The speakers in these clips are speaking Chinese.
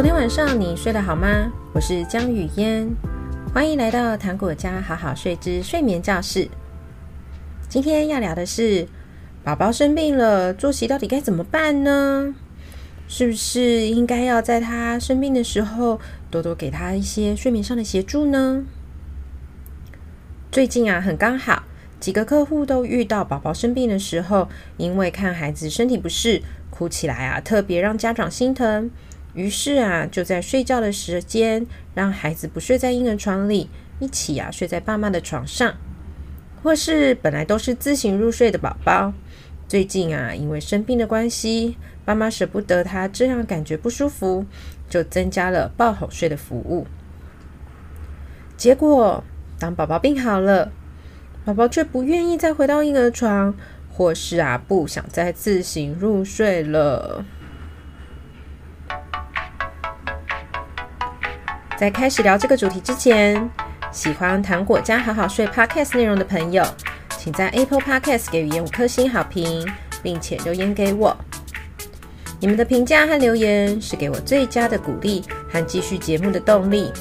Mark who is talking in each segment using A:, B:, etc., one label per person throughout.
A: 昨天晚上你睡得好吗？我是江雨嫣，欢迎来到糖果家好好睡之睡眠教室。今天要聊的是，宝宝生病了，作息到底该怎么办呢？是不是应该要在他生病的时候，多多给他一些睡眠上的协助呢？最近啊，很刚好，几个客户都遇到宝宝生病的时候，因为看孩子身体不适，哭起来啊，特别让家长心疼。于是啊，就在睡觉的时间，让孩子不睡在婴儿床里，一起啊睡在爸妈的床上。或是本来都是自行入睡的宝宝，最近啊，因为生病的关系，爸妈舍不得他这样感觉不舒服，就增加了抱哄睡的服务。结果，当宝宝病好了，宝宝却不愿意再回到婴儿床，或是啊不想再自行入睡了。在开始聊这个主题之前，喜欢糖果家好好睡 Podcast 内容的朋友，请在 Apple Podcast 给予五颗星好评，并且留言给我。你们的评价和留言是给我最佳的鼓励和继续节目的动力。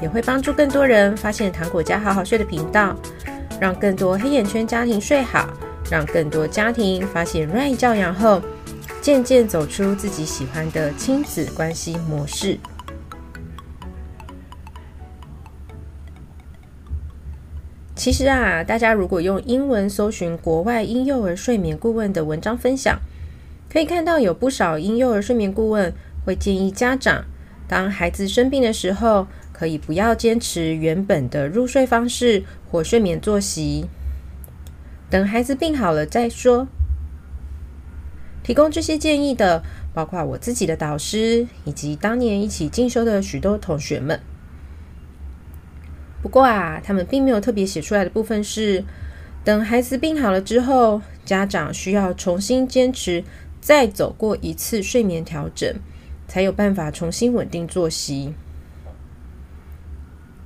A: 也会帮助更多人发现糖果家好好睡的频道，让更多黑眼圈家庭睡好，让更多家庭发现 Right 教养后，渐渐走出自己喜欢的亲子关系模式。其实啊，大家如果用英文搜寻国外婴幼儿睡眠顾问的文章分享，可以看到有不少婴幼儿睡眠顾问会建议家长，当孩子生病的时候，可以不要坚持原本的入睡方式或睡眠作息，等孩子病好了再说。提供这些建议的，包括我自己的导师以及当年一起进修的许多同学们。不过啊，他们并没有特别写出来的部分是，等孩子病好了之后，家长需要重新坚持，再走过一次睡眠调整，才有办法重新稳定作息。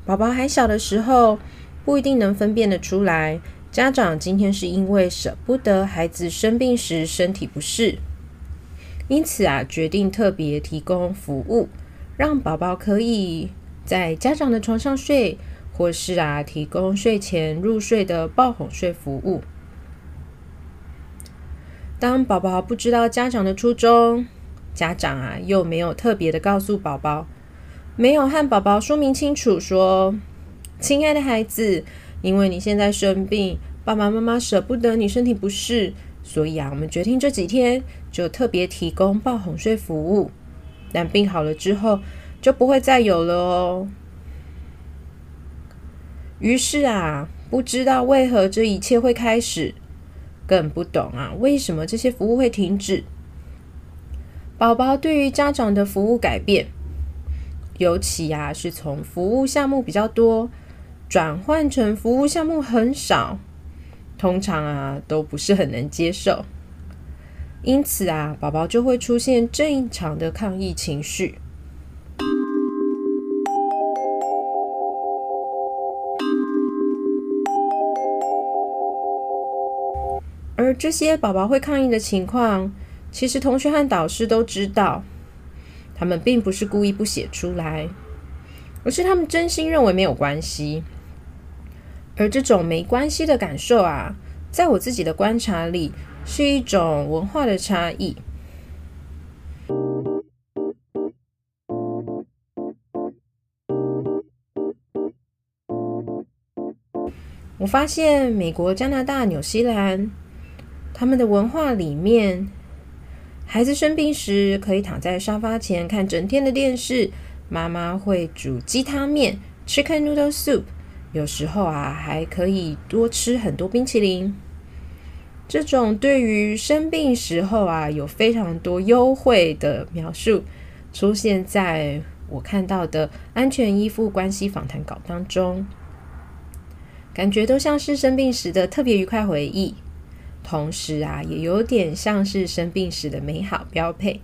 A: 宝宝还小的时候，不一定能分辨得出来，家长今天是因为舍不得孩子生病时身体不适，因此啊，决定特别提供服务，让宝宝可以在家长的床上睡，或是啊，提供睡前入睡的抱哄睡服务。当宝宝不知道家长的初衷，家长啊又没有特别的告诉宝宝。没有和宝宝说明清楚，说：“亲爱的孩子，因为你现在生病，爸爸妈妈舍不得你身体不适，所以啊，我们决定这几天就特别提供抱哄睡服务。但病好了之后，就不会再有了哦。”于是啊，不知道为何这一切会开始，更不懂啊，为什么这些服务会停止。宝宝对于家长的服务改变。尤其啊，是从服务项目比较多，转换成服务项目很少，通常啊都不是很能接受，因此啊，宝宝就会出现正常的抗议情绪。这些宝宝会抗议的情况，其实同学和导师都知道。他们并不是故意不写出来，而是他们真心认为没有关系。而这种没关系的感受啊，在我自己的观察里，是一种文化的差异。我发现美国、加拿大、纽西兰，他们的文化里面。孩子生病时，可以躺在沙发前看整天的电视。妈妈会煮鸡汤面 （Chicken Noodle Soup），有时候啊，还可以多吃很多冰淇淋。这种对于生病时候啊，有非常多优惠的描述，出现在我看到的安全依附关系访谈稿当中，感觉都像是生病时的特别愉快回忆。同时啊，也有点像是生病时的美好标配，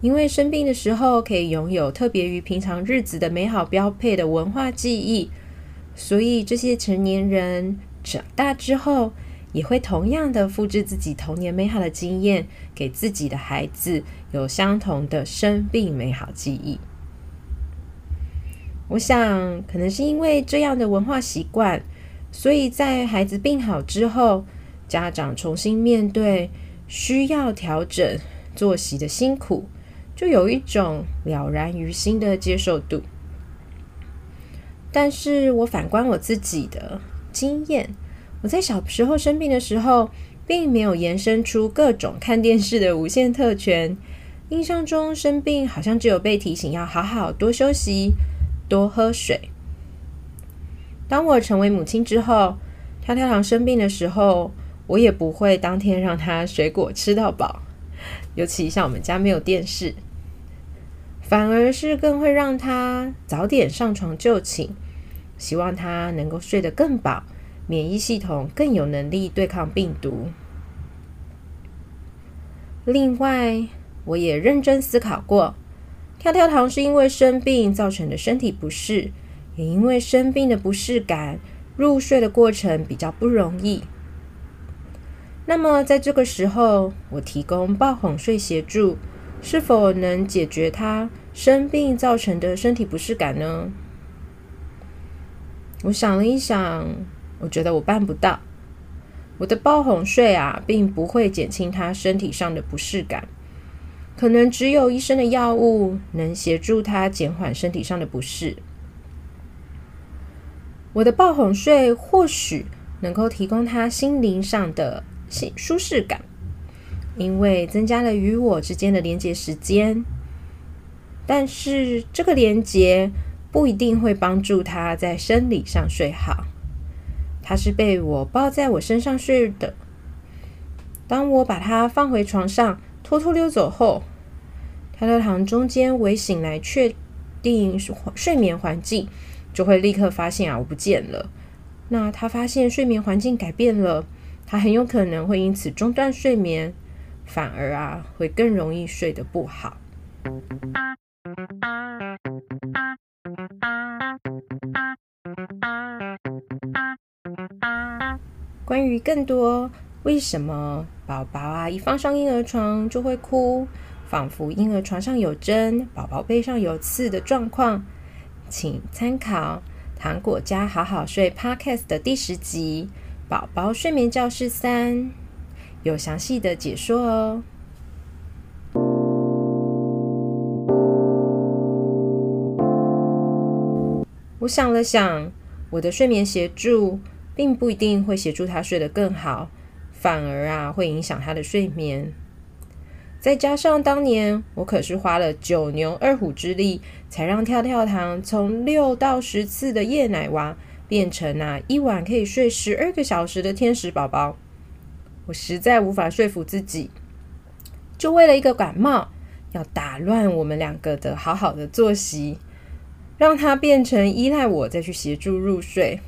A: 因为生病的时候可以拥有特别于平常日子的美好标配的文化记忆，所以这些成年人长大之后也会同样的复制自己童年美好的经验，给自己的孩子有相同的生病美好记忆。我想，可能是因为这样的文化习惯，所以在孩子病好之后，家长重新面对需要调整作息的辛苦，就有一种了然于心的接受度。但是我反观我自己的经验，我在小时候生病的时候，并没有延伸出各种看电视的无限特权。印象中生病好像只有被提醒要好好多休息。多喝水。当我成为母亲之后，跳跳糖生病的时候，我也不会当天让他水果吃到饱。尤其像我们家没有电视，反而是更会让他早点上床就寝，希望他能够睡得更饱，免疫系统更有能力对抗病毒。另外，我也认真思考过。跳跳糖是因为生病造成的身体不适，也因为生病的不适感，入睡的过程比较不容易。那么在这个时候，我提供抱哄睡协助，是否能解决他生病造成的身体不适感呢？我想了一想，我觉得我办不到。我的抱哄睡啊，并不会减轻他身体上的不适感。可能只有医生的药物能协助他减缓身体上的不适。我的抱哄睡或许能够提供他心灵上的舒适感，因为增加了与我之间的连接时间。但是这个连接不一定会帮助他在生理上睡好。他是被我抱在我身上睡的。当我把他放回床上，偷偷溜走后，跳跳糖中间微醒来，确定睡眠环境，就会立刻发现啊，我不见了。那他发现睡眠环境改变了，他很有可能会因此中断睡眠，反而啊会更容易睡得不好。关于更多。为什么宝宝啊一放上婴儿床就会哭，仿佛婴儿床上有针，宝宝背上有刺的状况？请参考《糖果家好好睡》Podcast 的第十集《宝宝睡眠教室三》，有详细的解说哦。我想了想，我的睡眠协助并不一定会协助他睡得更好。反而啊，会影响他的睡眠。再加上当年我可是花了九牛二虎之力，才让跳跳糖从六到十次的夜奶娃，变成啊一晚可以睡十二个小时的天使宝宝。我实在无法说服自己，就为了一个感冒，要打乱我们两个的好好的作息，让他变成依赖我再去协助入睡。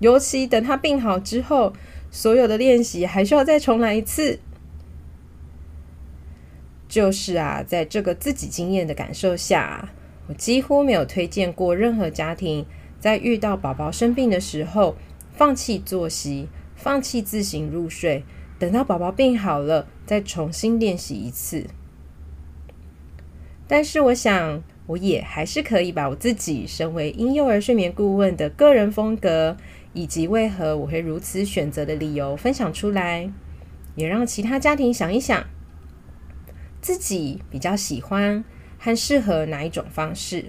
A: 尤其等他病好之后。所有的练习还需要再重来一次，就是啊，在这个自己经验的感受下，我几乎没有推荐过任何家庭在遇到宝宝生病的时候放弃作息、放弃自行入睡，等到宝宝病好了再重新练习一次。但是，我想我也还是可以把我自己身为婴幼儿睡眠顾问的个人风格。以及为何我会如此选择的理由分享出来，也让其他家庭想一想，自己比较喜欢和适合哪一种方式。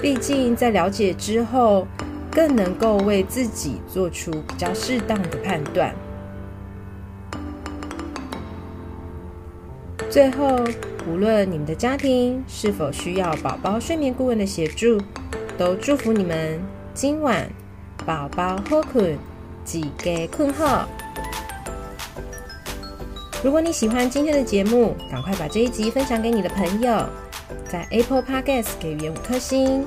A: 毕竟在了解之后，更能够为自己做出比较适当的判断。最后，无论你们的家庭是否需要宝宝睡眠顾问的协助，都祝福你们今晚。宝宝好困，自家困好。如果你喜欢今天的节目，赶快把这一集分享给你的朋友，在 Apple Podcast 给予五颗星，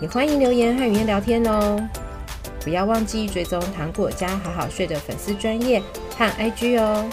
A: 也欢迎留言和语音聊天哦。不要忘记追踪糖果家好好睡的粉丝专业和 IG 哦。